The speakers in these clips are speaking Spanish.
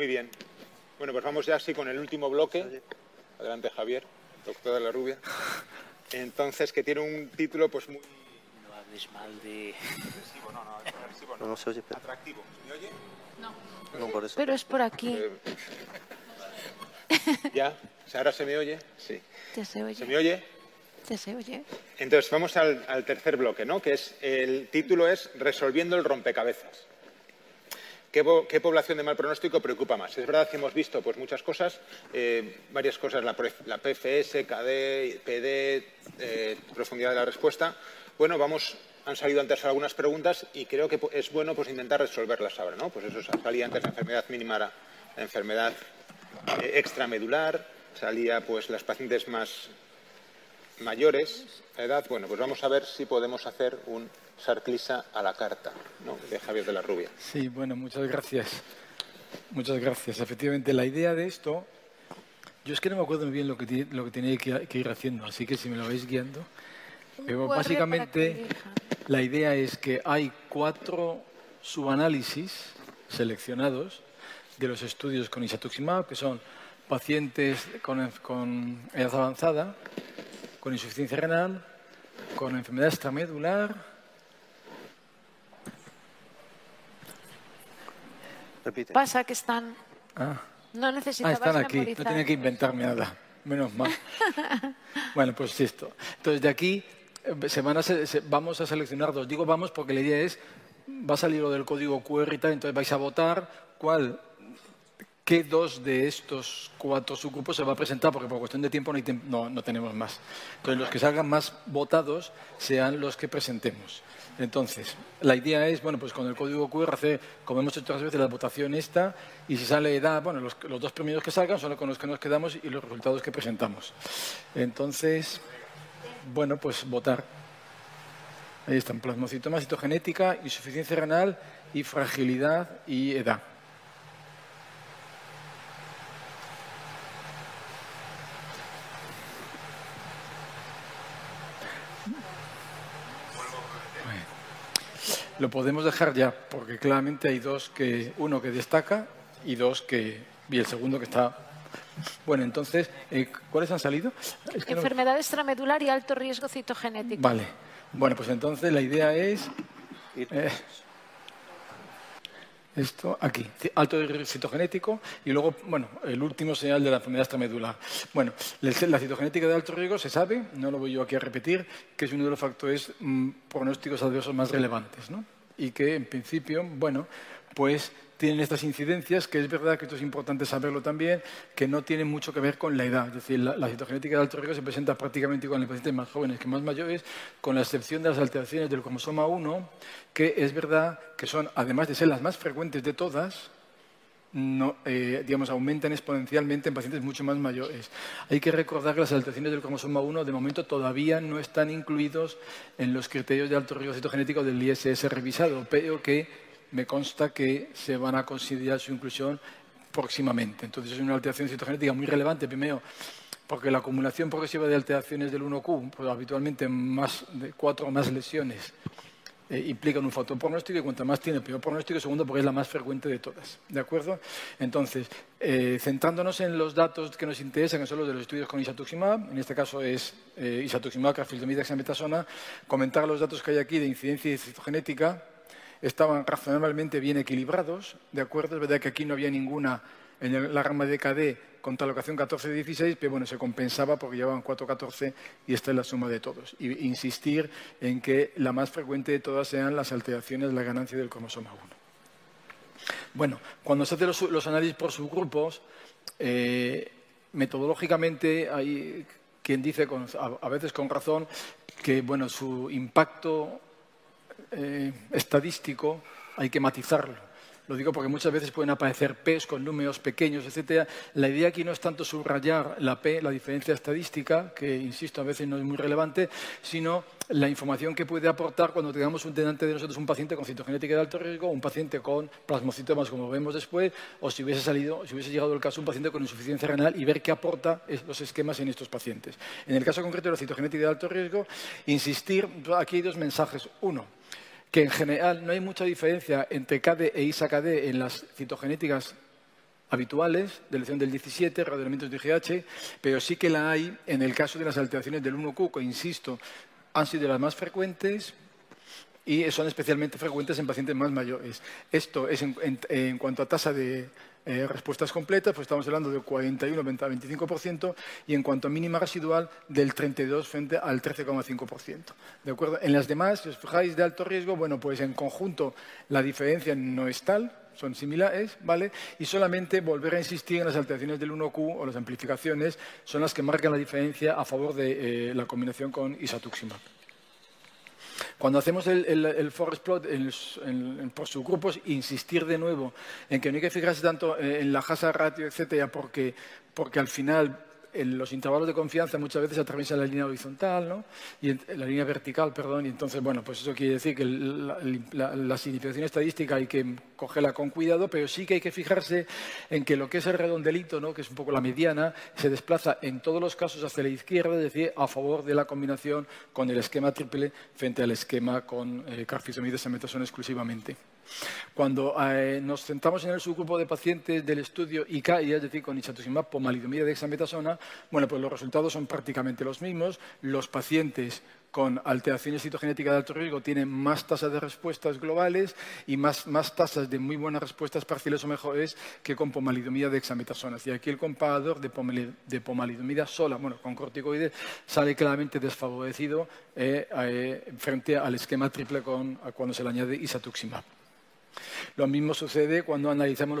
Muy bien. Bueno, pues vamos ya así con el último bloque. Adelante, Javier, doctor de la Rubia. Entonces, que tiene un título pues muy No hables mal de... agresivo, no, no, agresivo, no. No, no se oye, pero- Atractivo. ¿Me oye? No, por eso. Pero es por aquí. ¿Ya? ¿Ahora se me oye? Sí. Ya se oye. ¿Se me oye? Ya se oye. Entonces, vamos al, al tercer bloque, ¿no? Que es, el título es Resolviendo el rompecabezas. ¿Qué, qué población de mal pronóstico preocupa más? Es verdad que hemos visto pues, muchas cosas, eh, varias cosas, la, pre- la PFS, KD, PD, eh, profundidad de la respuesta. Bueno, vamos, han salido antes algunas preguntas y creo que es bueno pues, intentar resolverlas ahora, ¿no? Pues eso, salía antes la enfermedad mínima, la enfermedad eh, extramedular, salía pues las pacientes más mayores de edad, bueno, pues vamos a ver si podemos hacer un Sarclisa a la carta, ¿no? De Javier de la Rubia. Sí, bueno, muchas gracias. Muchas gracias. Efectivamente, la idea de esto, yo es que no me acuerdo muy bien lo que, lo que tenía que ir haciendo, así que si me lo vais guiando. Básicamente la idea es que hay cuatro subanálisis seleccionados de los estudios con isatuximab, que son pacientes con, con edad avanzada, con insuficiencia renal, con enfermedad extramedular Repite. Pasa que están. Ah. No Ah, necesitabas están aquí. No tenía que inventarme nada. Menos mal. bueno, pues esto. Entonces, de aquí a se- vamos a seleccionar dos. Digo vamos porque la idea es, va a salir lo del código QR y tal, entonces vais a votar cuál, qué dos de estos cuatro subgrupos se va a presentar, porque por cuestión de tiempo no, no, tenemos más. Entonces, los que salgan más votados sean los que presentemos. Entonces, la idea es, bueno, pues con el código QR hacer, como hemos hecho otras veces, la votación esta, y si sale edad, bueno, los, dos primeros que salgan son con los que nos quedamos y los resultados que presentamos. Entonces, bueno, pues votar. Ahí están, plasmocitoma, citogenética, insuficiencia renal y fragilidad y edad. Lo podemos dejar ya, porque claramente hay dos que, uno que destaca y dos que, y el segundo que está. Bueno, entonces, eh, ¿cuáles han salido? Es que no- Enfermedad extramedular y alto riesgo citogenético. Vale. Bueno, pues entonces la idea es eh, esto aquí, alto riesgo citogenético y luego, bueno, el último señal de la enfermedad extramedular. Bueno, la citogenética de alto riesgo se sabe, no lo voy yo aquí a repetir, que es uno de los factores mm, pronósticos adversos más relevantes, ¿no? Y que en principio, bueno, pues tienen estas incidencias, que es verdad que esto es importante saberlo también, que no tienen mucho que ver con la edad. Es decir, la, la citogenética de alto riesgo se presenta prácticamente igual en pacientes más jóvenes que más mayores, con la excepción de las alteraciones del cromosoma 1, que es verdad que son, además de ser las más frecuentes de todas, eh, digamos, aumentan exponencialmente en pacientes mucho más mayores. Hay que recordar que las alteraciones del cromosoma 1 de momento todavía no están incluidos en los criterios de alto riesgo citogenético del ISS revisado, pero que me consta que se van a considerar su inclusión próximamente. Entonces es una alteración citogenética muy relevante, primero porque la acumulación progresiva de alteraciones del 1Q, pues habitualmente más de cuatro o más lesiones, eh, implican un factor pronóstico y cuanto más tiene, peor pronóstico. Segundo, porque es la más frecuente de todas. ¿De acuerdo? Entonces, eh, centrándonos en los datos que nos interesan, que son los de los estudios con isatuximab, en este caso es eh, isatuximab, carfilzomib, dexametasona, comentar los datos que hay aquí de incidencia citogenética. Estaban razonablemente bien equilibrados, ¿de acuerdo? Es verdad que aquí no había ninguna en la rama de KD con talocación 14-16, pero bueno, se compensaba porque llevaban 4-14 y esta es la suma de todos. Y insistir en que la más frecuente de todas sean las alteraciones de la ganancia del cromosoma 1. Bueno, cuando se hacen los, los análisis por subgrupos, eh, metodológicamente hay quien dice, con- a, a veces con razón, que bueno, su impacto eh, estadístico hay que matizarlo. Lo digo porque muchas veces pueden aparecer P's con números pequeños, etcétera. La idea aquí no es tanto subrayar la P, la diferencia estadística, que, insisto, a veces no es muy relevante, sino la información que puede aportar cuando tengamos un delante de nosotros un paciente con citogenética de alto riesgo, un paciente con plasmocitomas, como vemos después, o si hubiese, salido, si hubiese llegado el caso un paciente con insuficiencia renal y ver qué aporta los esquemas en estos pacientes. En el caso concreto de la citogenética de alto riesgo, insistir, aquí hay dos mensajes. Uno, que en general no hay mucha diferencia entre KD e ISA-KD en las citogenéticas habituales de elección del 17, radioelementos de IgH, pero sí que la hay en el caso de las alteraciones del 1Q, que insisto, han sido las más frecuentes y son especialmente frecuentes en pacientes más mayores. Esto es en, cuanto a tasa de eh, respuestas completas, pues estamos hablando del 41 25% y en cuanto a mínima residual del 32 frente al 13,5%. ¿De acuerdo? En las demás, si os fijáis de alto riesgo, bueno, pues en conjunto la diferencia no es tal, son similares, ¿vale? Y solamente volver a insistir en las alteraciones del 1Q o las amplificaciones son las que marcan la diferencia a favor de eh, la combinación con isatuximab. Cuando hacemos el, forest plot por subgrupos, insistir de nuevo en que no hay que fijarse tanto en la hazard ratio, etcétera, porque, porque al final en los intervalos de confianza muchas veces atraviesan la línea horizontal, ¿no? y la línea vertical, perdón, y entonces, bueno, pues eso quiere decir que la, significación estadística hay que cogerla con cuidado, pero sí que hay que fijarse en que lo que es el redondelito, que es un poco la mediana, se desplaza en todos los casos hacia la izquierda, es decir, a favor de la combinación con el esquema triple frente al esquema con eh, carfilzomides en metasona exclusivamente. Cuando eh, nos centramos en el subgrupo de pacientes del estudio ICAI, es decir, con isatuximab, pomalidomida de hexametasona, bueno, pues los resultados son prácticamente los mismos. Los pacientes con alteraciones citogenéticas de alto riesgo tienen más tasas de respuestas globales y más, tasas de muy buenas respuestas parciales o mejores que con pomalidomida de hexametasona. Y aquí el comparador de, pomalidomida sola, bueno, con corticoides, sale claramente desfavorecido eh, eh, frente al esquema triple con, cuando se le añade isatuximab. Lo mismo sucede cuando analizamos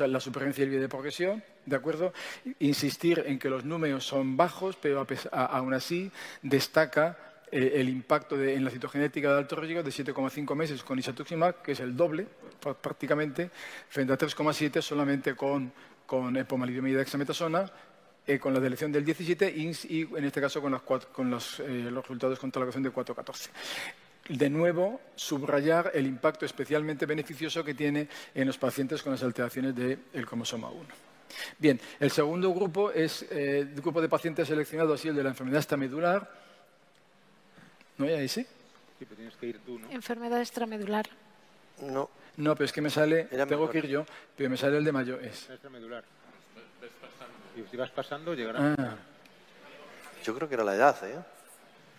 la supervivencia del de progresión, ¿de acuerdo? Insistir en que los números son bajos, pero aún así destaca eh, el impacto en la citogenética de alto riesgo de 7,5 meses con isatuximab, que es el doble prácticamente, frente a 3,7 solamente con, con pomalidomida hexametasona, eh, con la delección del 17 y, en este caso con, los, eh, los resultados contra la ecuación de 4,14 de nuevo, subrayar el impacto especialmente beneficioso que tiene en los pacientes con las alteraciones del cromosoma 1. Bien, el segundo grupo es eh, el grupo de pacientes seleccionado así el de la enfermedad extramedular. ¿No hay ahí sí? Sí, pero tienes que ir tú, ¿no? Enfermedad extramedular. No. No, pero es que me sale, tengo que ir yo, pero me sale el de mayo. Es. Extramedular. Y si vas pasando, llegará. Ah. Yo creo que era la edad, ¿eh?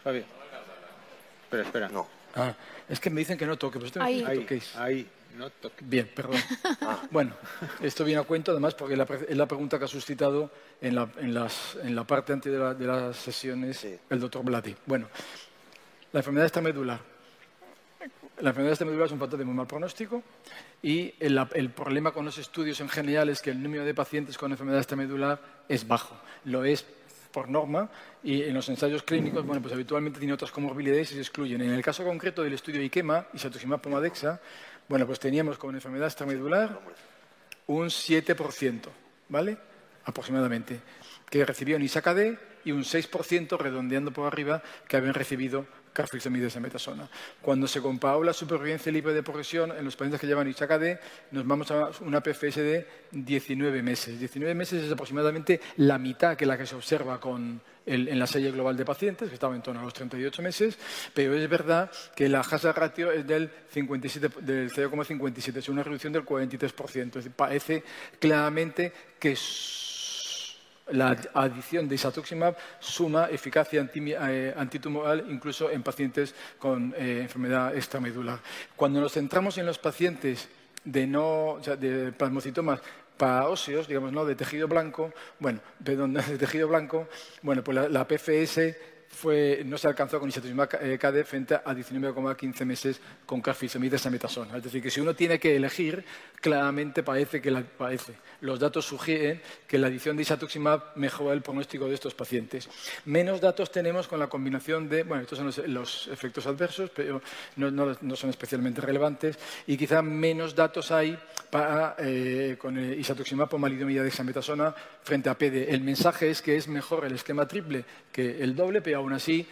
Fabi. Espera, espera. No. Ah, es que me dicen que no toque, pues ahí. ahí, ahí, no toque. Bien, perdón. Ah. Bueno, esto viene a cuento además porque es la pregunta que ha suscitado en la, en las, en la parte antes de, de, las sesiones el doctor Blati. Bueno, la enfermedad extramedular. La enfermedad extramedular es un factor de muy mal pronóstico y el, el, problema con los estudios en general es que el número de pacientes con enfermedad extramedular es bajo. Lo es por norma y en los ensayos clínicos, bueno, pues habitualmente tiene otras comorbilidades y se excluyen. En el caso concreto del estudio IKEMA, isatuximab pomadexa, bueno, pues teníamos como enfermedad extramedular un 7%, ¿vale? Aproximadamente, que recibían ISACAD y un 6% redondeando por arriba que habían recibido carfilzomides de metasona. Cuando se comparó la supervivencia libre de progresión en los pacientes que llevan ISACAD, nos vamos a una PFS de 19 meses. 19 meses es aproximadamente la mitad que la que se observa con en la serie global de pacientes, que estaba en torno a los 38 meses, pero es verdad que la hazard ratio es del 0,57, es una reducción del 43%. parece claramente que la adición de isatuximab suma eficacia eh, antitumoral incluso en pacientes con eh, enfermedad extramedular. Cuando nos centramos en los pacientes de, no, de plasmocitomas para óseos, digamos, ¿no? de tejido blanco, bueno, perdón, de tejido blanco, bueno, pues la, PFS no se alcanzó con isatuximab eh, frente a 19,15 meses con carfilzomib dexametasona. Es decir, que si uno tiene que elegir, claramente parece que. Los datos sugieren que la adición de isatuximab mejora el pronóstico de estos pacientes. Menos datos tenemos con la combinación de, bueno, estos son los, efectos adversos, pero no, son especialmente relevantes, y quizá menos datos hay eh, con el isatuximab pomalidomida dexametasona frente a PD. El mensaje es que es mejor el esquema triple que el doble, pero aún así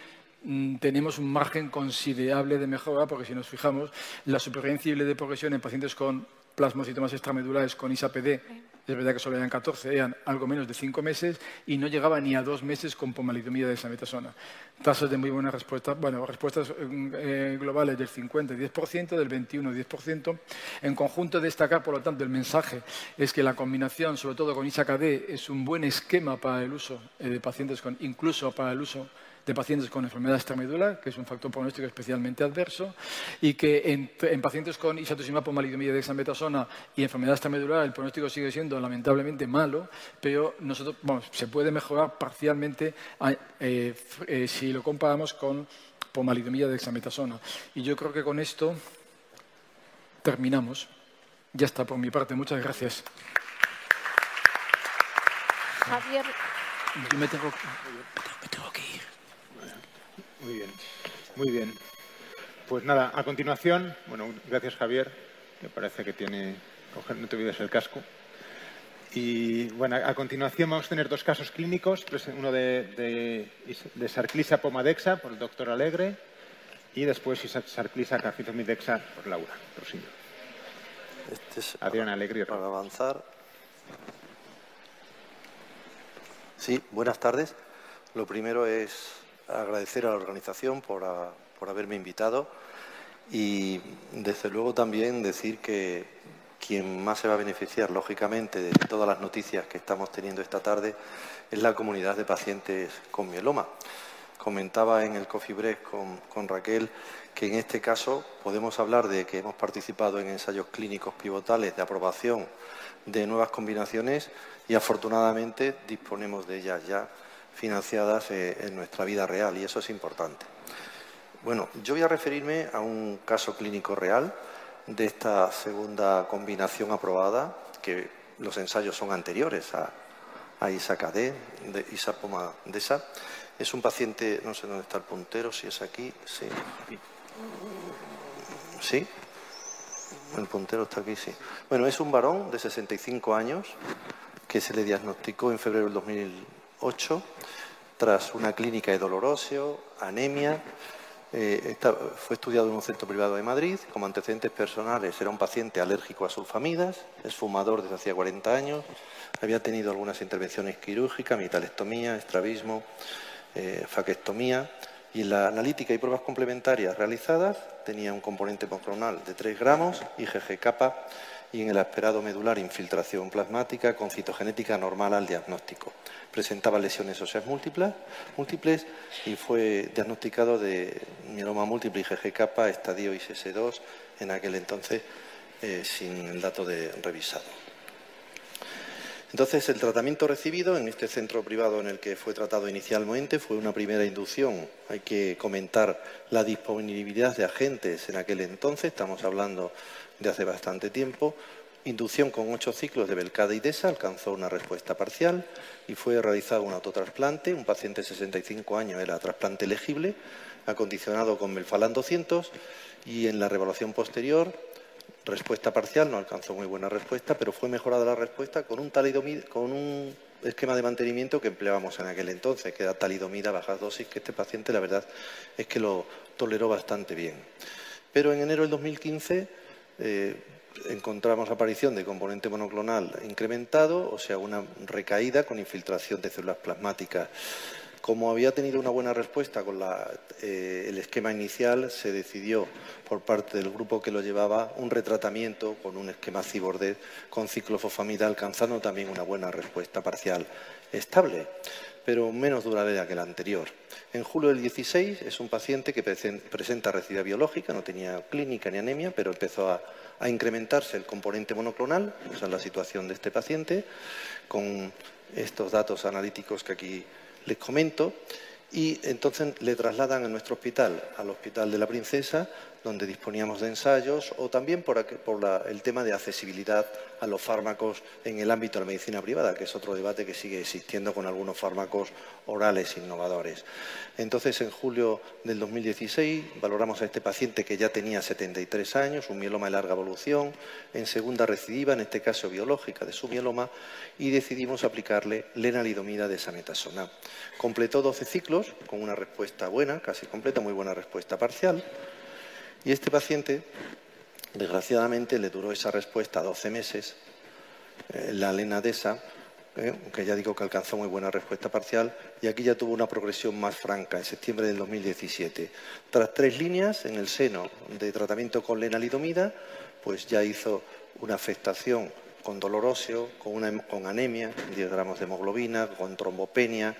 mm, tenemos un margen considerable de mejora, porque si nos fijamos, la supervivencia de progresión en pacientes con plasmocitomas extramedulares con ISA-PD, es verdad que solo eran 14, eran algo menos de 5 meses y no llegaba ni a 2 meses con pomalidomida de dexametasona. Tasas de muy buena respuesta, bueno, respuestas mm, eh, globales del 50 y 10%, del 21 y 10%. En conjunto, destacar, por lo tanto, el mensaje es que la combinación, sobre todo con ISA-KD, es un buen esquema para el uso eh, de pacientes con, incluso para el uso de pacientes con enfermedad extramedular, que es un factor pronóstico especialmente adverso, y que en, en pacientes con isatuximab pomalidomida dexametasona y enfermedad extramedular el pronóstico sigue siendo lamentablemente malo, pero nosotros, vamos, se puede mejorar parcialmente eh, eh, si lo comparamos con pomalidomida dexametasona. Y yo creo que con esto terminamos. Ya está por mi parte. Muchas gracias. Javier, Yo me tengo, Me tengo que ir. Muy bien, muy bien. Pues nada, a continuación, bueno, gracias Javier, me parece que tiene, no te olvides el casco. Y bueno, a continuación vamos a tener dos casos clínicos, uno de, de, de Sarclisa pomadexa por el doctor Alegre y después Isa- Sarclisa carfitomidexa por Laura. Prosigue. Este es Adrián Alegre. para avanzar. Sí, buenas tardes. Lo primero es agradecer a la organización por, por haberme invitado y desde luego también decir que quien más se va a beneficiar, lógicamente, de todas las noticias que estamos teniendo esta tarde es la comunidad de pacientes con mieloma. Comentaba en el Coffee Break con, con Raquel que en este caso podemos hablar de que hemos participado en ensayos clínicos pivotales de aprobación de nuevas combinaciones y afortunadamente disponemos de ellas ya financiadas eh, en nuestra vida real y eso es importante. Bueno, yo voy a referirme a un caso clínico real de esta segunda combinación aprobada, que los ensayos son anteriores a, a ISA-KD, de ISA-POMA-DESA. Es un paciente, no sé dónde está el puntero, si es aquí, sí. ¿Sí? El puntero está aquí, sí. Bueno, es un varón de 65 años que se le diagnosticó en febrero del 2008 tras una clínica de dolor óseo, anemia. Eh, fue estudiado en un centro privado de Madrid. Como antecedentes personales era un paciente alérgico a sulfamidas, es fumador desde hacía 40 años, había tenido algunas intervenciones quirúrgicas, mitalectomía, estrabismo, eh, faquectomía y en la analítica y pruebas complementarias realizadas tenía un componente monoclonal de 3 gramos, IgG kappa y en el aspirado medular infiltración plasmática con citogenética normal al diagnóstico. Presentaba lesiones óseas múltiples, y fue diagnosticado de mieloma múltiple IgG kappa, estadio ISS2 en aquel entonces eh, sin el dato de revisado. Entonces, el tratamiento recibido en este centro privado en el que fue tratado inicialmente fue una primera inducción. Hay que comentar la disponibilidad de agentes en aquel entonces, estamos hablando de hace bastante tiempo. Inducción con ocho ciclos de Belcada y DESA alcanzó una respuesta parcial y fue realizado un autotrasplante. Un paciente de 65 años era trasplante elegible, acondicionado con Melfalan 200 y en la revaluación posterior respuesta parcial, no alcanzó muy buena respuesta, pero fue mejorada la respuesta con un, talidomida, con un esquema de mantenimiento que empleábamos en aquel entonces, que era talidomida bajas dosis, que este paciente la verdad es que lo toleró bastante bien. Pero en enero del 2015 eh, encontramos aparición de componente monoclonal incrementado, o sea, una recaída con infiltración de células plasmáticas. Como había tenido una buena respuesta con eh, el esquema inicial, se decidió por parte del grupo que lo llevaba un retratamiento con un esquema cibordet con ciclofosfamida, alcanzando también una buena respuesta parcial estable, pero menos duradera que la anterior. En julio del 16 es un paciente que presen- presenta recidiva biológica, no tenía clínica ni anemia, pero empezó a, a incrementarse el componente monoclonal, esa es la situación de este paciente, con estos datos analíticos que aquí les comento y entonces le trasladan a nuestro hospital, al Hospital de la Princesa, donde disponíamos de ensayos, o también por, el tema de accesibilidad a los fármacos en el ámbito de la medicina privada, que es otro debate que sigue existiendo con algunos fármacos orales innovadores. Entonces, en julio del 2016, valoramos a este paciente que ya tenía 73 años, un mieloma de larga evolución, en segunda recidiva, en este caso biológica de su mieloma, y decidimos aplicarle lenalidomida de sametasona. Completó 12 ciclos con una respuesta buena, casi completa, muy buena respuesta parcial. Y este paciente, desgraciadamente, le duró esa respuesta 12 meses, eh, la lenadesa, eh, aunque ya digo que alcanzó muy buena respuesta parcial, y aquí ya tuvo una progresión más franca en septiembre del 2017. Tras tres líneas en el seno de tratamiento con lenalidomida, pues ya hizo una afectación con dolor óseo, con, con anemia, 10 gramos de hemoglobina, con trombopenia,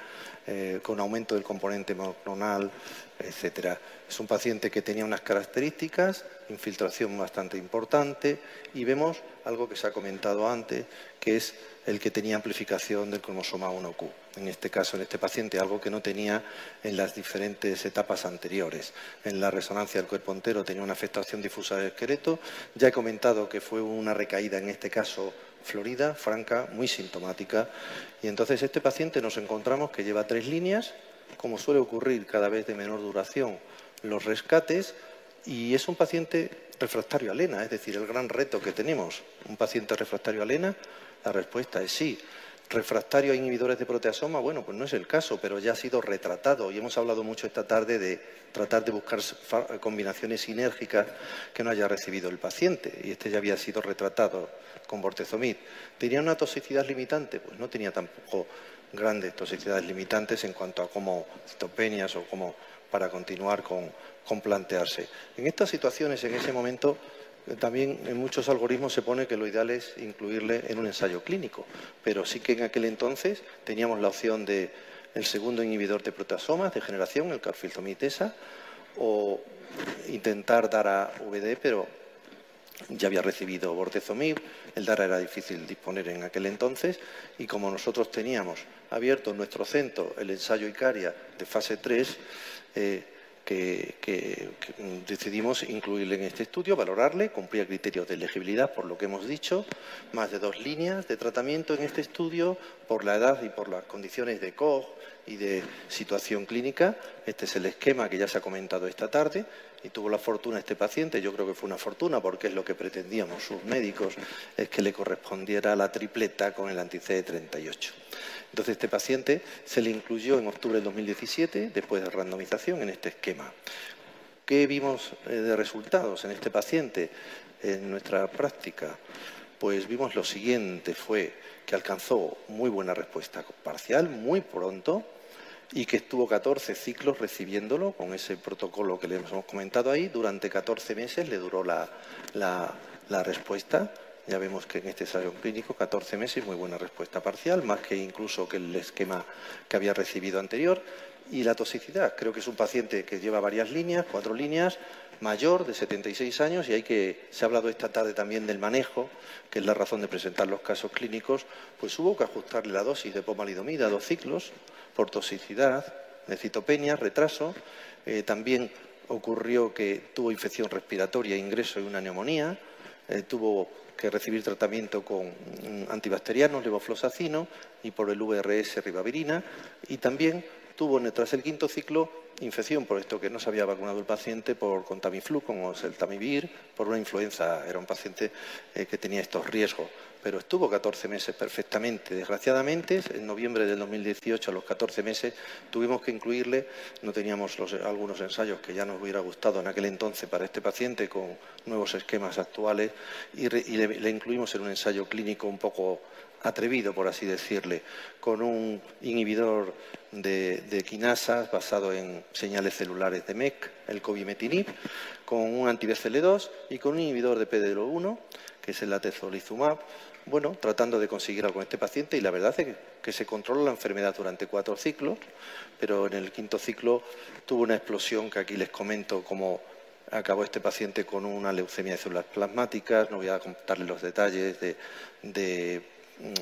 eh, con aumento del componente monoclonal, etcétera. Es un paciente que tenía unas características, infiltración bastante importante y vemos algo que se ha comentado antes, que es el que tenía amplificación del cromosoma 1Q. En este caso, en este paciente, algo que no tenía en las diferentes etapas anteriores. En la resonancia del cuerpo entero tenía una afectación difusa del esqueleto. Ya he comentado que fue una recaída, en este caso, florida, franca, muy sintomática. Y entonces este paciente nos encontramos que lleva tres líneas, como suele ocurrir cada vez de menor duración los rescates, y es un paciente refractario a lena, es decir, el gran reto que tenemos. Un paciente refractario a lena, la respuesta es sí. Refractario a inhibidores de proteasoma, bueno, pues no es el caso, pero ya ha sido retratado y hemos hablado mucho esta tarde de tratar de buscar combinaciones sinérgicas que no haya recibido el paciente y este ya había sido retratado con bortezomib. ¿Tenía una toxicidad limitante? Pues no tenía tampoco grandes toxicidades limitantes en cuanto a cómo citopenias o cómo para continuar con, plantearse. En estas situaciones, en ese momento, también en muchos algoritmos se pone que lo ideal es incluirle en un ensayo clínico, pero sí que en aquel entonces teníamos la opción de el segundo inhibidor de proteasomas de generación, el carfilzomitesa, o intentar dar a VD, pero ya había recibido bortezomib, el DARA era difícil disponer en aquel entonces, y como nosotros teníamos abierto en nuestro centro el ensayo ICARIA de fase 3, que, decidimos incluirle en este estudio, valorarle, cumplir criterios de elegibilidad por lo que hemos dicho, más de dos líneas de tratamiento en este estudio, por la edad y por las condiciones de COG y de situación clínica. Este es el esquema que ya se ha comentado esta tarde y tuvo la fortuna este paciente, yo creo que fue una fortuna porque es lo que pretendíamos sus médicos, es que le correspondiera la tripleta con el anti-CD38. Entonces, este paciente se le incluyó en octubre del 2017, después de randomización, en este esquema. ¿Qué vimos eh, de resultados en este paciente en nuestra práctica? Pues vimos lo siguiente, fue que alcanzó muy buena respuesta parcial muy pronto y que estuvo 14 ciclos recibiéndolo con ese protocolo que le hemos comentado ahí. Durante 14 meses le duró la, la respuesta ya vemos que en este ensayo clínico 14 meses, muy buena respuesta parcial, más que incluso que el esquema que había recibido anterior. Y la toxicidad, creo que es un paciente que lleva varias líneas, cuatro líneas, mayor, de 76 años, y hay que, se ha hablado esta tarde también del manejo, que es la razón de presentar los casos clínicos, pues hubo que ajustarle la dosis de pomalidomida a dos ciclos por toxicidad, de citopenia, retraso. Eh, también ocurrió que tuvo infección respiratoria, ingreso y una neumonía. Eh, tuvo que recibir tratamiento con antibacterianos, levofloxacino y por el VRS ribavirina y también tuvo tras el quinto ciclo infección por esto que no se había vacunado el paciente por con Tamiflu, como es el Tamivir, por una influenza. Era un paciente eh, que tenía estos riesgos pero estuvo 14 meses perfectamente. Desgraciadamente, en noviembre del 2018, a los 14 meses, tuvimos que incluirle, no teníamos algunos ensayos que ya nos hubiera gustado en aquel entonces para este paciente con nuevos esquemas actuales, y, le, incluimos en un ensayo clínico un poco atrevido, por así decirle, con un inhibidor de, de, quinasas basado en señales celulares de MEC, el cobimetinib, con un anti-BCL2 y con un inhibidor de PDL1, que es el atezolizumab, bueno, tratando de conseguir algo con este paciente. Y la verdad es que, se controla la enfermedad durante cuatro ciclos, pero en el quinto ciclo tuvo una explosión que aquí les comento cómo acabó este paciente con una leucemia de células plasmáticas, no voy a contarles los detalles de,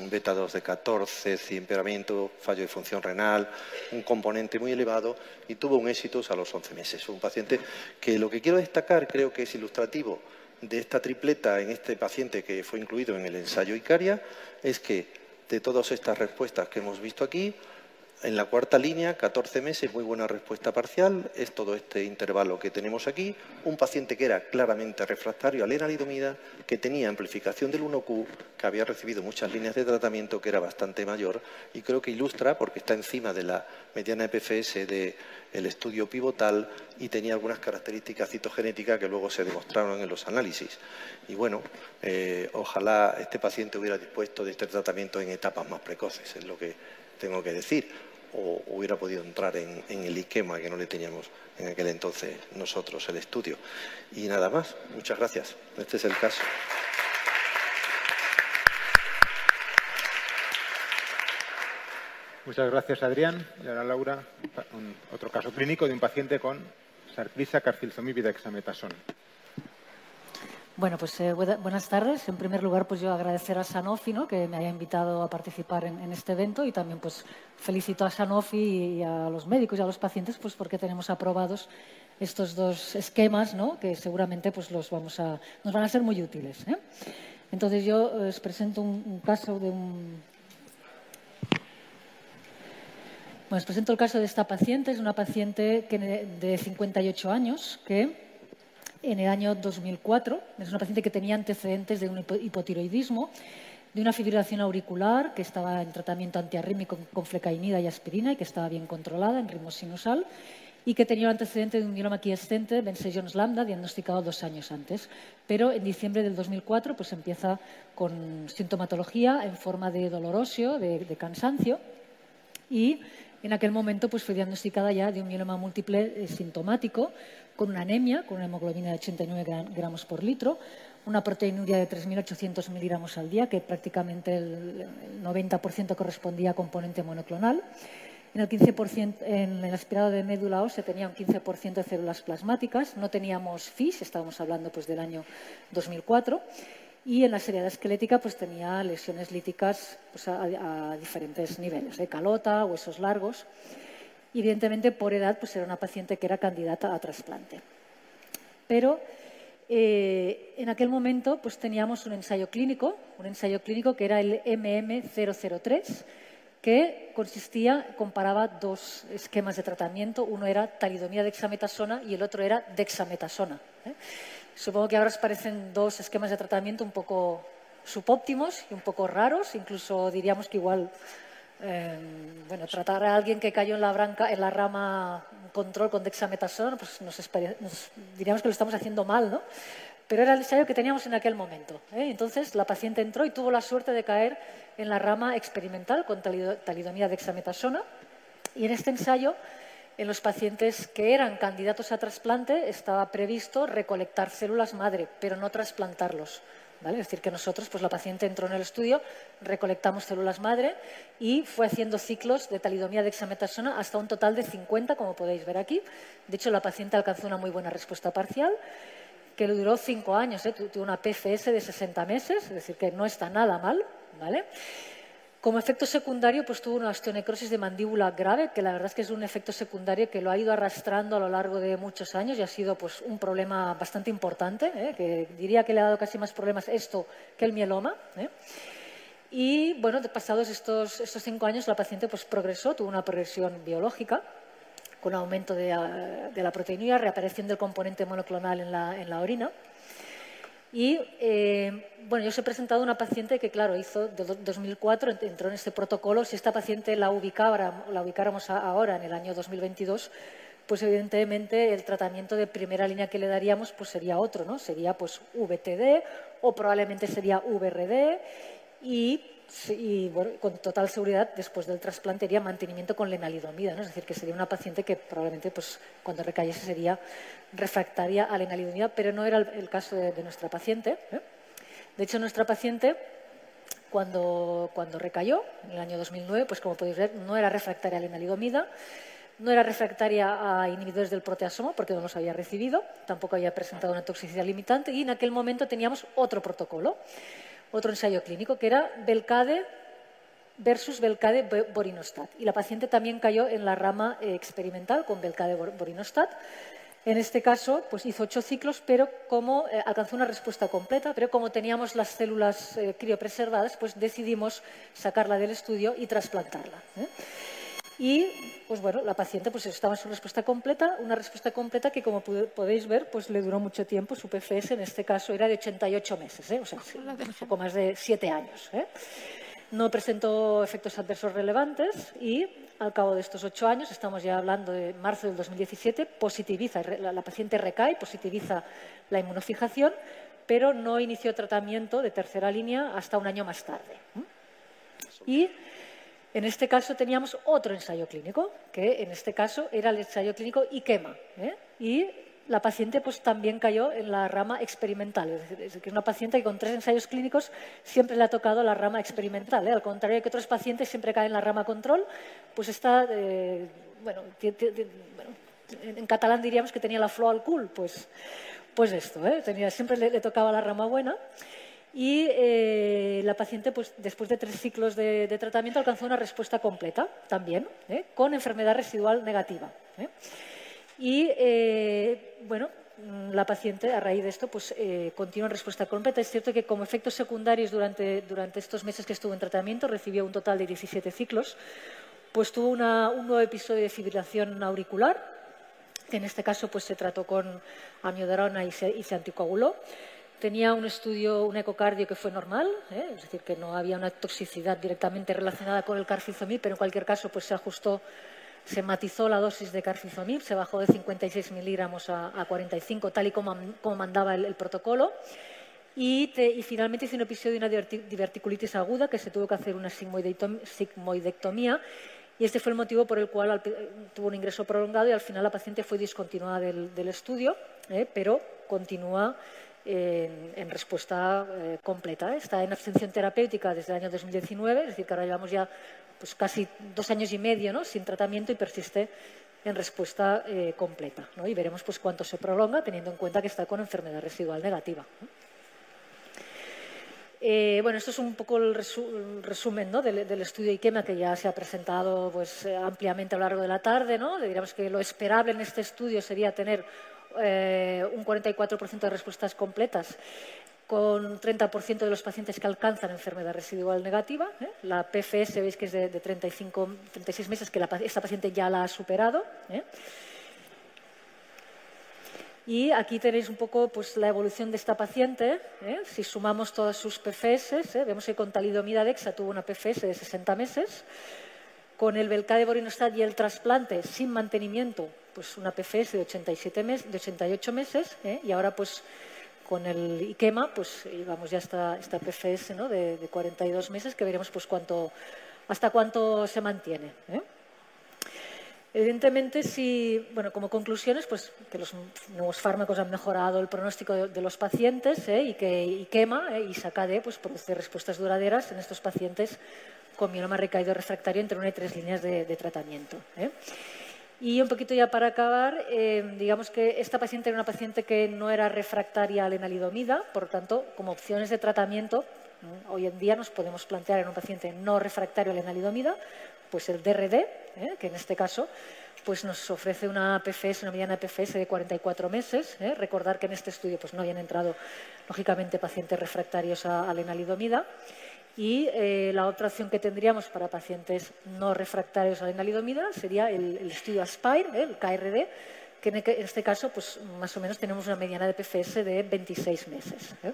beta 2 de 14, empeoramiento, fallo de función renal, un componente muy elevado y tuvo un éxito a los 11 meses. Un paciente que lo que quiero destacar creo que es ilustrativo de esta tripleta en este paciente que fue incluido en el ensayo ICARIA es que de todas estas respuestas que hemos visto aquí, en la cuarta línea, 14 meses, muy buena respuesta parcial, es todo este intervalo que tenemos aquí. Un paciente que era claramente refractario a lenalidomida, que tenía amplificación del 1Q, que había recibido muchas líneas de tratamiento, que era bastante mayor, y creo que ilustra, porque está encima de la mediana EPFS del estudio pivotal y tenía algunas características citogenéticas que luego se demostraron en los análisis. Y bueno, eh, ojalá este paciente hubiera dispuesto de este tratamiento en etapas más precoces, es lo que tengo que decir o hubiera podido entrar en, el IQEMA que no le teníamos en aquel entonces nosotros el estudio. Y nada más, muchas gracias. Este es el caso. Muchas gracias, Adrián. Y ahora, Laura, otro caso clínico de un paciente con sarclisa carfilzomib exametasona. Bueno, pues eh, buenas tardes. En primer lugar, pues yo agradecer a Sanofi ¿no? que me haya invitado a participar en, este evento y también pues felicito a Sanofi y a los médicos y a los pacientes pues porque tenemos aprobados estos dos esquemas ¿no? que seguramente pues los vamos a, nos van a ser muy útiles. ¿eh? Entonces yo eh, os presento un, caso de un, bueno, os presento el caso de esta paciente. Es una paciente que, de 58 años que en el año 2004. Es una paciente que tenía antecedentes de un hipotiroidismo, de una fibrilación auricular que estaba en tratamiento antiarrítmico con flecainida y aspirina y que estaba bien controlada en ritmo sinusal y que tenía el antecedente de un mieloma quiescente, Jones lambda, diagnosticado dos años antes. Pero en diciembre del 2004 pues empieza con sintomatología en forma de dolor óseo, de, de cansancio y en aquel momento pues, fue diagnosticada ya de un mieloma múltiple eh, sintomático, con una anemia, con una hemoglobina de 89 gramos por litro, una proteinuria de 3.800 miligramos al día, que prácticamente el 90% correspondía a componente monoclonal. En el, 15%, en el aspirado de médula ósea tenía un 15% de células plasmáticas, no teníamos FIS, estábamos hablando pues, del año 2004, y en la seriedad esquelética pues tenía lesiones líticas pues, a, diferentes niveles, de calota, huesos largos. Evidentemente, por edad, pues era una paciente que era candidata a trasplante. Pero eh, en aquel momento pues teníamos un ensayo clínico, un ensayo clínico que era el MM003, que consistía, comparaba dos esquemas de tratamiento. Uno era talidomía dexametasona y el otro era dexametasona. ¿eh? Supongo que ahora os parecen dos esquemas de tratamiento un poco subóptimos y un poco raros, incluso diríamos que igual eh, bueno, tratar a alguien que cayó en la, branca, en la rama control con dexametasona, pues nos, diríamos que lo estamos haciendo mal, ¿no? Pero era el ensayo que teníamos en aquel momento. ¿eh? Entonces la paciente entró y tuvo la suerte de caer en la rama experimental con talidomía dexametasona. Y en este ensayo en los pacientes que eran candidatos a trasplante estaba previsto recolectar células madre, pero no trasplantarlos. Es decir, que nosotros, pues la paciente entró en el estudio, recolectamos células madre y fue haciendo ciclos de talidomía de dexametasona hasta un total de 50, como podéis ver aquí. De hecho, la paciente alcanzó una muy buena respuesta parcial, que le duró cinco años. ¿eh? Tuvo una PFS de 60 meses, es decir, que no está nada mal. ¿vale? Como efecto secundario, pues tuvo una osteonecrosis de mandíbula grave, que la verdad es que es un efecto secundario que lo ha ido arrastrando a lo largo de muchos años y ha sido pues, un problema bastante importante, ¿eh? que diría que le ha dado casi más problemas esto que el mieloma. ¿eh? Y bueno, pasados estos, estos, cinco años, la paciente pues, progresó, tuvo una progresión biológica con aumento de, de la proteína, reaparición del componente monoclonal en la orina. Y eh, bueno, yo os he presentado una paciente que, claro, hizo de 2004, entró en este protocolo. Si esta paciente la, la ubicáramos ahora, en el año 2022, pues evidentemente el tratamiento de primera línea que le daríamos pues sería otro, ¿no? Sería pues VTD o probablemente sería VRD y y con total seguridad después del trasplante sería mantenimiento con lenalidomida, ¿no? es decir, que sería una paciente que probablemente pues, cuando recayese sería refractaria a lenalidomida, pero no era el, caso de, nuestra paciente. ¿eh? De hecho, nuestra paciente, cuando, cuando, recayó, en el año 2009, pues como podéis ver, no era refractaria a lenalidomida, no era refractaria a inhibidores del proteasomo porque no los había recibido, tampoco había presentado una toxicidad limitante y en aquel momento teníamos otro protocolo otro ensayo clínico, que era Belcade versus Belcade Borinostat. Y la paciente también cayó en la rama eh, experimental con Belcade Borinostat. En este caso, pues hizo ocho ciclos, pero como eh, alcanzó una respuesta completa, pero como teníamos las células eh, criopreservadas, pues decidimos sacarla del estudio y trasplantarla. Y, pues bueno, la paciente pues estaba en su respuesta completa, una respuesta completa que, como podéis ver, pues le duró mucho tiempo. Su PFS, en este caso, era de 88 meses, o sea, un poco más de siete años. No presentó efectos adversos relevantes y al cabo de estos ocho años, estamos ya hablando de marzo del 2017, positiviza, la, paciente recae, positiviza la inmunofijación, pero no inició tratamiento de tercera línea hasta un año más tarde. Y en este caso teníamos otro ensayo clínico, que en este caso era el ensayo clínico IQEMA. ¿eh? Y la paciente pues, también cayó en la rama experimental. Es decir, que una paciente que con tres ensayos clínicos siempre le ha tocado la rama experimental. ¿eh? Al contrario que otros pacientes siempre caen en la rama control, pues está, eh, bueno, en catalán diríamos que tenía la flow al cool, pues, pues esto, ¿eh? tenía, siempre le, tocaba la rama buena. Y la paciente, pues, después de tres ciclos de, tratamiento, alcanzó una respuesta completa también, con enfermedad residual negativa. Y, eh, bueno, mm, la paciente, a raíz de esto, pues eh, continúa en respuesta completa. Es cierto que como efectos secundarios durante, estos meses que estuvo en tratamiento recibió un total de 17 ciclos, pues tuvo un nuevo episodio de fibrilación auricular, que en este caso pues se trató con amiodarona y se, y se anticoaguló. Tenía un estudio, un ecocardio que fue normal, ¿eh? es decir, que no había una toxicidad directamente relacionada con el carfilzomib, pero en cualquier caso pues se ajustó se matizó la dosis de carfilzomib, se bajó de 56 miligramos a, 45, tal y como, mandaba el, protocolo. Y, finalmente hizo un episodio de una diverticulitis aguda, que se tuvo que hacer una sigmoidectomía. Y este fue el motivo por el cual tuvo un ingreso prolongado y al final la paciente fue discontinuada del, estudio, ¿eh? pero continúa en, respuesta eh, completa. Está en abstención terapéutica desde el año 2019, es decir, que ahora llevamos ya pues casi dos años y medio ¿no? sin tratamiento y persiste en respuesta eh, completa. ¿no? Y veremos pues, cuánto se prolonga, teniendo en cuenta que está con enfermedad residual negativa. Eh, bueno, esto es un poco el, resumen ¿no? del, estudio IQEMA que ya se ha presentado pues, eh, ampliamente a lo largo de la tarde. ¿no? Diríamos que lo esperable en este estudio sería tener un 44% de respuestas completas con un 30% de los pacientes que alcanzan enfermedad residual negativa. ¿eh? La PFS veis que es de, 35, 36 meses, que esta paciente ya la ha superado. ¿eh? Y aquí tenéis un poco pues, la evolución de esta paciente. ¿eh? Si sumamos todas sus PFS, vemos que con talidomida dexa tuvo una PFS de 60 meses. Con el Belcade Borinostat y el trasplante sin mantenimiento, pues una PFS de, 87 meses, de 88 meses. Y ahora pues con el IQEMA, pues vamos ya esta, esta PFS ¿no? de, 42 meses, que veremos pues cuánto, hasta cuánto se mantiene. ¿eh? Evidentemente, si, bueno, como conclusiones, pues que los nuevos fármacos han mejorado el pronóstico de, los pacientes ¿eh? y que IQEMA ¿eh? y SACADE pues, produce respuestas duraderas en estos pacientes con mieloma recaído refractario entre una y tres líneas de, de tratamiento. Y un poquito ya para acabar, eh, digamos que esta paciente era una paciente que no era refractaria a la enalidomida, por tanto, como opciones de tratamiento, hoy en día nos podemos plantear en un paciente no refractario a la enalidomida, pues el DRD, ¿eh? que en este caso pues nos ofrece una PFS, una mediana PFS de 44 meses. ¿eh? Recordar que en este estudio pues, no habían entrado, lógicamente, pacientes refractarios a, a la enalidomida. Y eh, la otra opción que tendríamos para pacientes no refractarios a la enalidomida sería el, estudio ASPIRE, ¿eh? el KRD, que en este caso, pues más o menos tenemos una mediana de PFS de 26 meses. ¿eh?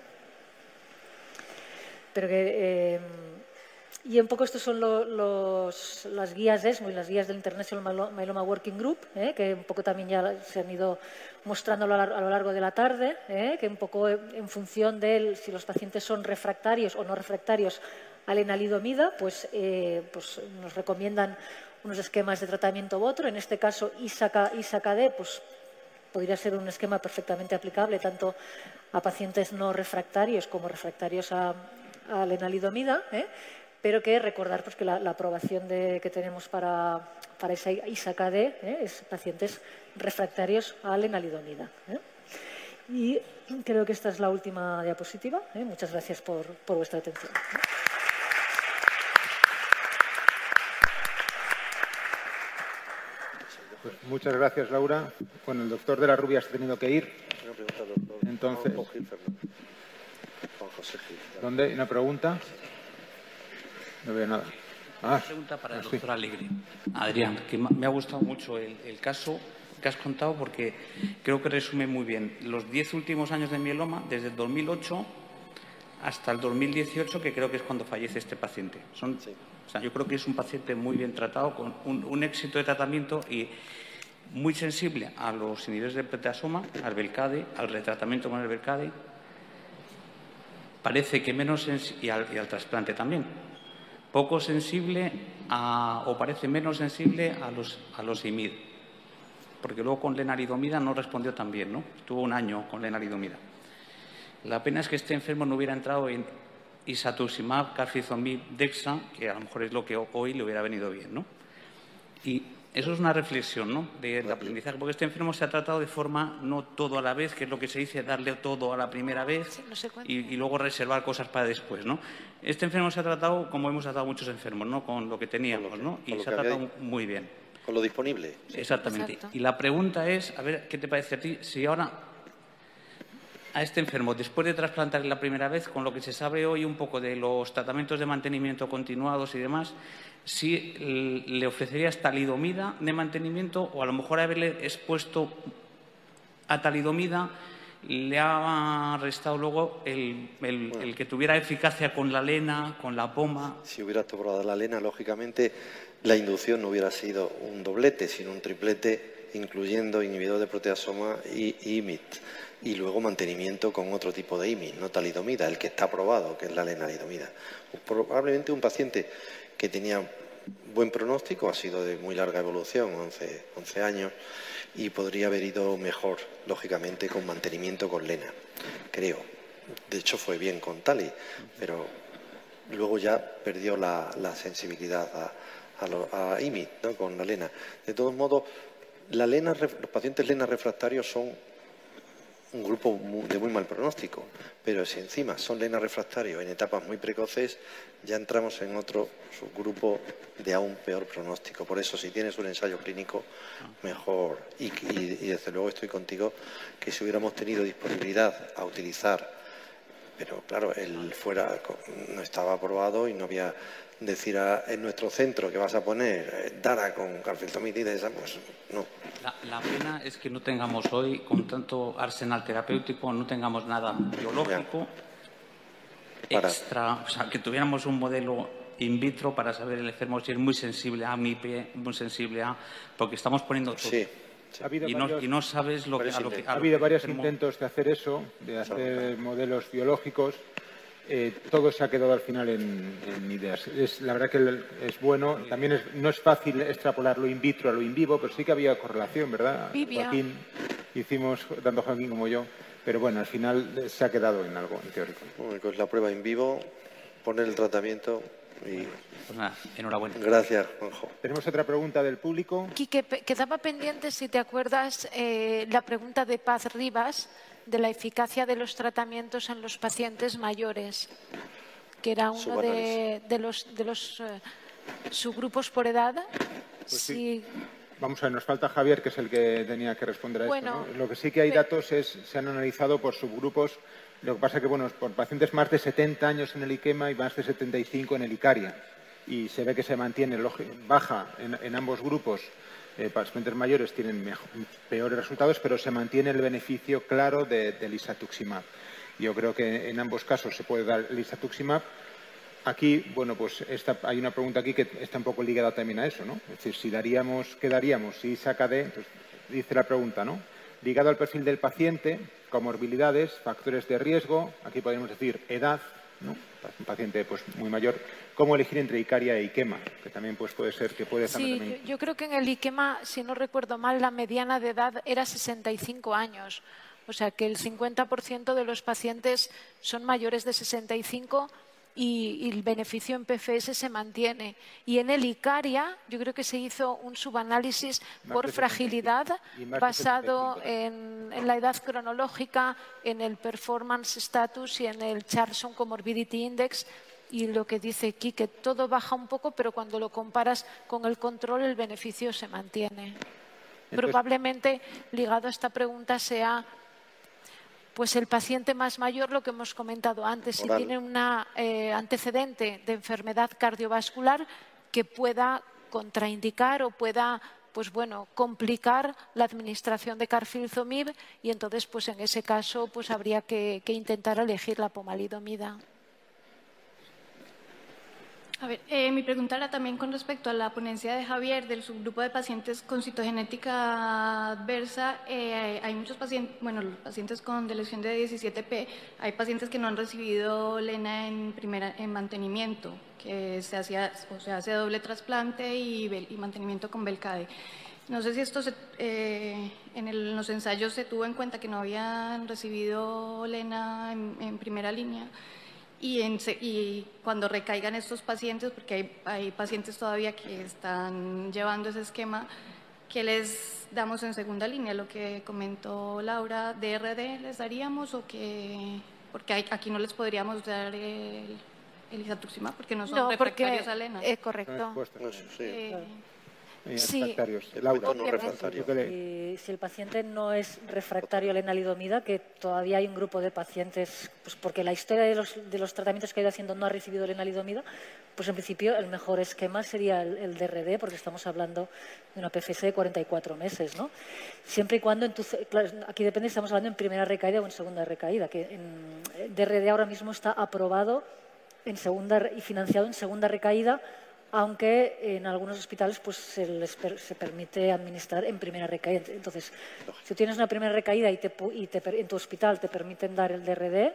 Pero que y un poco estos son las guías ESMO y las guías del International Myeloma Working Group, ¿eh? que un poco también ya se han ido mostrando a lo largo de la tarde, ¿eh? que un poco en función de si los pacientes son refractarios o no refractarios al enalidomida, pues, eh, pues nos recomiendan unos esquemas de tratamiento u otro. En este caso, ISACD, pues podría ser un esquema perfectamente aplicable tanto a pacientes no refractarios como refractarios a, a la enalidomida pero que recordar pues, que la, aprobación que tenemos para, para esa ISACAD ¿eh? es pacientes refractarios a la enalidomida. ¿eh? Y creo que esta es la última diapositiva. ¿eh? Muchas gracias por, por vuestra atención. Pues muchas gracias, Laura. Bueno, el doctor de la Rubia ha tenido que ir. Entonces-. ¿Dónde? ¿Una pregunta? No veo nada. Ah, pregunta para el sí. doctor Alegre. Adrián, que me ha gustado mucho el, el caso que has contado porque creo que resume muy bien los diez últimos años de mieloma, desde el 2008 hasta el 2018, que creo que es cuando fallece este paciente. Son, o sea, yo creo que es un paciente muy bien tratado, con un, un éxito de tratamiento y muy sensible a los inhibidores del proteasoma, al Belcade, al retratamiento con el Belcade. Parece que menos y al, y al trasplante también poco sensible a- o parece menos sensible a los, a los IMID. Porque luego con lenalidomida no respondió tan bien, ¿no? Estuvo un año con lenalidomida. La pena es que este enfermo no hubiera entrado en isatuximab, carfilzomib, dexa, que a lo mejor es lo que ho- hoy le hubiera venido bien, ¿no? Y eso es una reflexión, ¿no? De, de aprendizaje, porque este enfermo se ha tratado de forma no todo a la vez, que es lo que se dice, darle todo a la primera vez Sí, no sé cuánto. y, y luego reservar cosas para después, ¿no? Este enfermo se ha tratado como hemos tratado muchos enfermos, ¿no? Con lo que teníamos, ¿no? Y se ha había tratado muy bien. Con lo disponible. Exactamente. Exacto. Y la pregunta es, a ver, ¿qué te parece a ti? Si ahora a este enfermo, después de trasplantarle la primera vez, con lo que se sabe hoy un poco de los tratamientos de mantenimiento continuados y demás, si le ofrecerías talidomida de mantenimiento o a lo mejor haberle expuesto a talidomida le ha restado luego el, el- el que tuviera eficacia con la lena, con la poma. Si hubiera probado la lena, lógicamente la inducción no hubiera sido un doblete, sino un triplete, incluyendo inhibidor de proteasoma y IMIT. Y luego mantenimiento con otro tipo de IMIT, no talidomida, el que está aprobado, que es la lenalidomida. Probablemente un paciente que tenía buen pronóstico, ha sido de muy larga evolución, 11, 11 años, y podría haber ido mejor, lógicamente, con mantenimiento con lena, creo. De hecho, fue bien con Tali, pero luego ya perdió la, sensibilidad a, a, IMIT, ¿no? con la lena. De todos modos, la lena, los pacientes lena refractarios son un grupo de muy mal pronóstico, pero si encima son lena refractarios en etapas muy precoces, ya entramos en otro subgrupo de aún peor pronóstico. Por eso, si tienes un ensayo clínico, mejor. Y, y- desde luego estoy contigo que si hubiéramos tenido disponibilidad a utilizar pero claro, él fuera no estaba aprobado y no había decir a- en nuestro centro que vas a poner eh, Dara con carfiltomida esa, pues no. La, la pena es que no tengamos hoy, con tanto arsenal terapéutico, no tengamos nada biológico Para- extra, o sea, que tuviéramos un modelo in vitro para saber el enfermo si es muy sensible a MIP, muy sensible a... porque estamos poniendo todo. Sí, ha habido Y no, varios- y no sabes lo que, a lo que... a Ha habido varios enfermo- intentos de hacer eso, de hacer modelos biológicos. Eh, todo se ha quedado al final en, en ideas. Es, la verdad que el- es bueno. También es- no es fácil extrapolarlo in vitro a lo in vivo, pero sí que había correlación, ¿verdad? Vivia. Joaquín, hicimos, tanto Joaquín como yo. Pero bueno, al final se ha quedado en algo, en teórico. Bueno, pues la prueba en vivo, poner el tratamiento y Pues nada, enhorabuena. gracias, Juanjo. Tenemos otra pregunta del público. Quique, quedaba pendiente, si te acuerdas, eh, la pregunta de Paz Rivas de la eficacia de los tratamientos en los pacientes mayores, que era uno de, de los, de los eh, subgrupos por edad. sí. Si- Vamos a ver, nos falta Javier, que es el que tenía que responder a Bueno, esto. ¿no? Lo que sí que hay datos es, se han analizado por subgrupos. Lo que pasa que, bueno, por pacientes más de 70 años en el IQEMA y más de 75 en el ICARIA. Y se ve que se mantiene baja en, en ambos grupos. Eh, pacientes mayores tienen peores resultados, pero se mantiene el beneficio claro de- del isatuximab. Yo creo que en ambos casos se puede dar el isatuximab. Aquí, bueno, pues esta- hay una pregunta aquí que está un poco ligada también a eso, ¿no? Es decir, si daríamos, ¿qué daríamos? Si saca de, entonces, dice la pregunta, ¿no? Ligado al perfil del paciente, comorbilidades, factores de riesgo, aquí podríamos decir edad, ¿no? Un paciente pues muy mayor, ¿cómo elegir entre Icaria e Iquema? Que también pues puede ser que puede Sí, también- yo, yo creo que en el IQEMA, si no recuerdo mal, la mediana de edad era 65 años. O sea que el 50% de los pacientes son mayores de 65 y, el beneficio en PFS se mantiene. Y en el ICARIA yo creo que se hizo un subanálisis por fragilidad basado en, la edad cronológica, en el performance status y en el Charson Comorbidity Index. Y lo que dice aquí, que todo baja un poco, pero cuando lo comparas con el control, el beneficio se mantiene. Probablemente ligado a esta pregunta sea pues el paciente más mayor, lo que hemos comentado antes, si tiene un eh, antecedente de enfermedad cardiovascular que pueda contraindicar o pueda pues bueno, complicar la administración de carfilzomib y entonces pues en ese caso pues habría que, que intentar elegir la pomalidomida. A ver, eh, mi pregunta era también con respecto a la ponencia de Javier del subgrupo de pacientes con citogenética adversa. Eh, hay muchos pacientes, bueno, los pacientes con delección de 17P, hay pacientes que no han recibido LENA en, primera, en mantenimiento, que se hacía, o se hace doble trasplante y, mantenimiento con Belcade. No sé si esto eh, en, los ensayos se tuvo en cuenta que no habían recibido LENA en primera línea y, cuando recaigan estos pacientes, porque hay, pacientes todavía que están llevando ese esquema, ¿qué les damos en segunda línea? Lo que comentó Laura, ¿DRD les daríamos o que, porque aquí no les podríamos dar el, el porque no son no, refractarios a LENA? Es correcto. Sí, Si, el paciente no es refractario a la enalidomida, que todavía hay un grupo de pacientes, pues porque la historia de los, de los tratamientos que ha ido haciendo no ha recibido la enalidomida, pues en principio el mejor esquema sería el, DRD, porque estamos hablando de una PFS de 44 meses, ¿no? Siempre y cuando, en tu, aquí depende si estamos hablando en primera recaída o en segunda recaída, que en DRD ahora mismo está aprobado en segunda y financiado en segunda recaída aunque en algunos hospitales pues, se, les se permite administrar en primera recaída. Entonces, si tienes una primera recaída y, en tu hospital te permiten dar el DRD,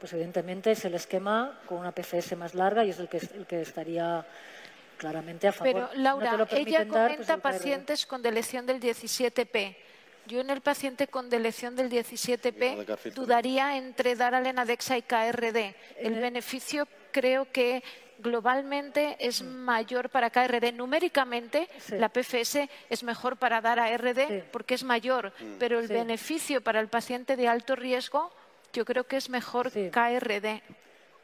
pues evidentemente es el esquema con una PFS más larga y es el que, el que estaría claramente a favor. Pero Laura, ella pues, comenta pacientes con delección del 17P. Yo en el paciente con delección del 17P dudaría entre dar alenadexa y KRD. El beneficio creo que globalmente es mayor para KRD. Numéricamente, la PFS es mejor para dar a RD porque es mayor, mm. pero el beneficio para el paciente de alto riesgo yo creo que es mejor KRD.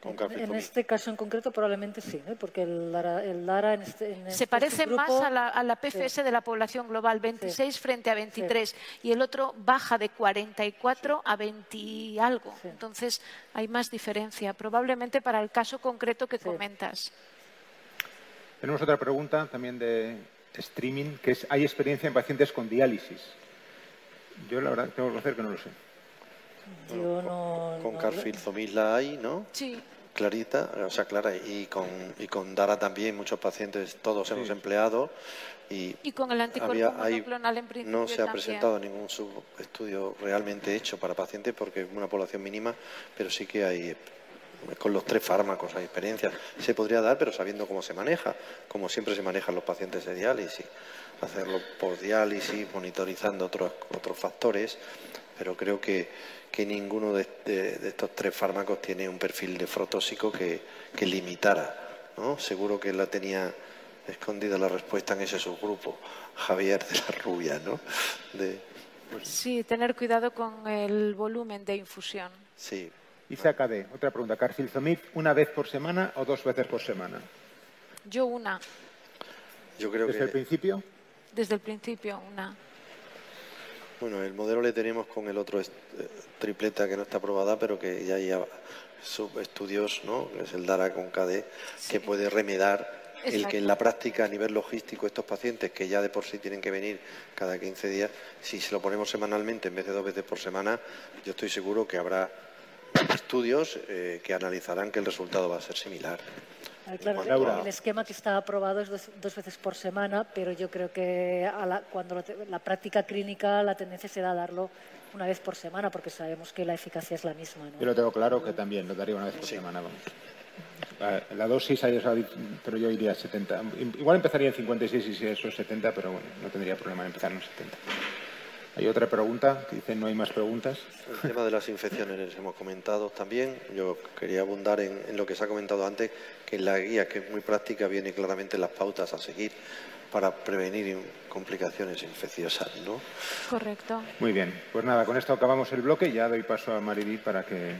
En este caso en concreto probablemente sí, porque el DARA, en este, en Se este parece más a la, PFS de la población global, 26 frente a 23, y el otro baja de 44 a 20 y algo. Entonces hay más diferencia, probablemente para el caso concreto que comentas. Tenemos otra pregunta también de streaming, que es, ¿hay experiencia en pacientes con diálisis? Yo la verdad tengo que hacer que no lo sé. Yo no, con, con la hay, ¿no? Sí clarita, o sea, clara, y con, y con Dara también muchos pacientes, todos hemos empleado. Y, y con el anticuerpo monoclonal en principio No se ha presentado ningún subestudio realmente hecho para pacientes porque es una población mínima, pero sí que hay con los tres fármacos hay experiencia. Se podría dar, pero sabiendo cómo se maneja, como siempre se manejan los pacientes de diálisis, hacerlo por diálisis, monitorizando otros, otros factores, pero creo que que ninguno de, estos tres fármacos tiene un perfil nefrotóxico que, que limitara. ¿no? Seguro que la tenía escondida la respuesta en ese subgrupo, Javier de la Rubia. ¿no? Sí, tener cuidado con el volumen de infusión. Sí. saca de otra pregunta. ¿Carfilzomib una vez por semana o dos veces por semana? Yo una. Yo creo ¿Desde el principio? Desde el principio, una. Bueno, el modelo le tenemos con el otro eh, tripleta que no está aprobada, pero que ya hay subestudios, ¿no? Que es el DARA con KD, que puede remedar el que en la práctica a nivel logístico estos pacientes que ya de por sí tienen que venir cada 15 días, si se lo ponemos semanalmente en vez de dos veces por semana, yo estoy seguro que habrá estudios eh, que analizarán que el resultado va a ser similar. Claro, el esquema que está aprobado es dos, veces por semana, pero yo creo que cuando la práctica clínica la tendencia será a darlo una vez por semana, porque sabemos que la eficacia es la misma. Yo lo tengo claro que también lo daría una vez por semana. La, dosis, pero yo iría a 70. Igual empezaría en 56 y si eso es 70, pero bueno, no tendría problema en empezar en 70. Hay otra pregunta que dice no hay más preguntas. El tema de las infecciones les hemos comentado también. Yo quería abundar en, lo que se ha comentado antes, que en la guía, que es muy práctica, viene claramente las pautas a seguir para prevenir complicaciones infecciosas, ¿no? Correcto. Muy bien. Pues nada, con esto acabamos el bloque y ya doy paso a Mariví para que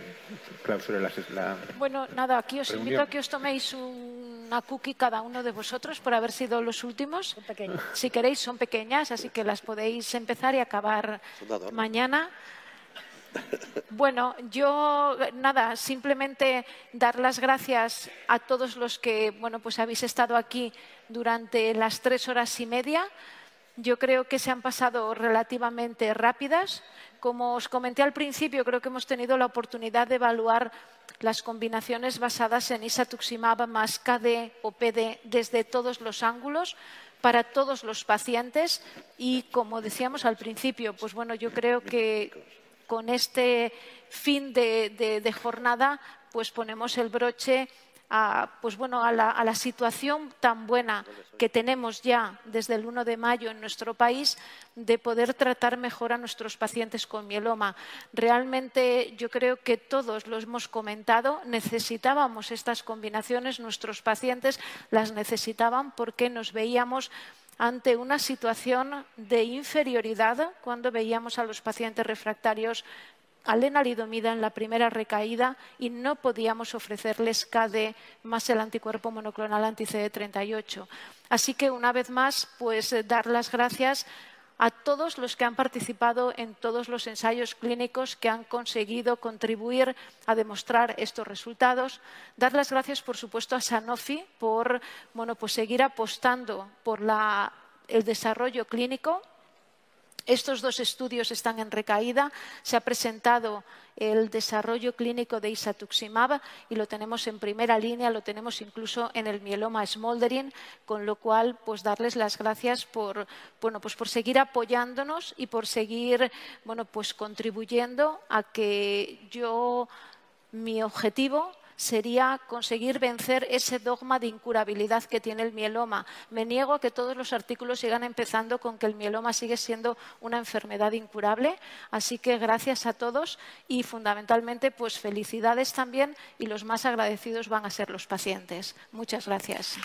clausure la, la Bueno, nada, aquí os invito a que os toméis una cookie cada uno de vosotros por haber sido los últimos. Si queréis, son pequeñas, así que las podéis empezar y acabar mañana. Bueno, yo nada, simplemente dar las gracias a todos los que bueno, pues habéis estado aquí durante las tres horas y media. Yo creo que se han pasado relativamente rápidas. Como os comenté al principio, creo que hemos tenido la oportunidad de evaluar las combinaciones basadas en isatuximab más KD o PD desde todos los ángulos para todos los pacientes y como decíamos al principio, pues bueno, yo creo que con este fin de, jornada, pues ponemos el broche a, pues bueno, a la, situación tan buena que tenemos ya desde el 1 de mayo en nuestro país de poder tratar mejor a nuestros pacientes con mieloma. Realmente yo creo que todos lo hemos comentado, necesitábamos estas combinaciones, nuestros pacientes las necesitaban porque nos veíamos ante una situación de inferioridad cuando veíamos a los pacientes refractarios a lenalidomida en la primera recaída y no podíamos ofrecerles KD más el anticuerpo monoclonal anti-CD38. Así que, una vez más, pues dar las gracias a todos los que han participado en todos los ensayos clínicos que han conseguido contribuir a demostrar estos resultados. Dar las gracias, por supuesto, a Sanofi por bueno, pues seguir apostando por el desarrollo clínico estos dos estudios están en recaída. Se ha presentado el desarrollo clínico de isatuximab y lo tenemos en primera línea, lo tenemos incluso en el mieloma smoldering, con lo cual, pues darles las gracias por, bueno, pues por seguir apoyándonos y por seguir, bueno, pues contribuyendo a que yo mi objetivo sería conseguir vencer ese dogma de incurabilidad que tiene el mieloma. Me niego a que todos los artículos sigan empezando con que el mieloma sigue siendo una enfermedad incurable, así que gracias a todos y fundamentalmente pues felicidades también y los más agradecidos van a ser los pacientes. Muchas gracias.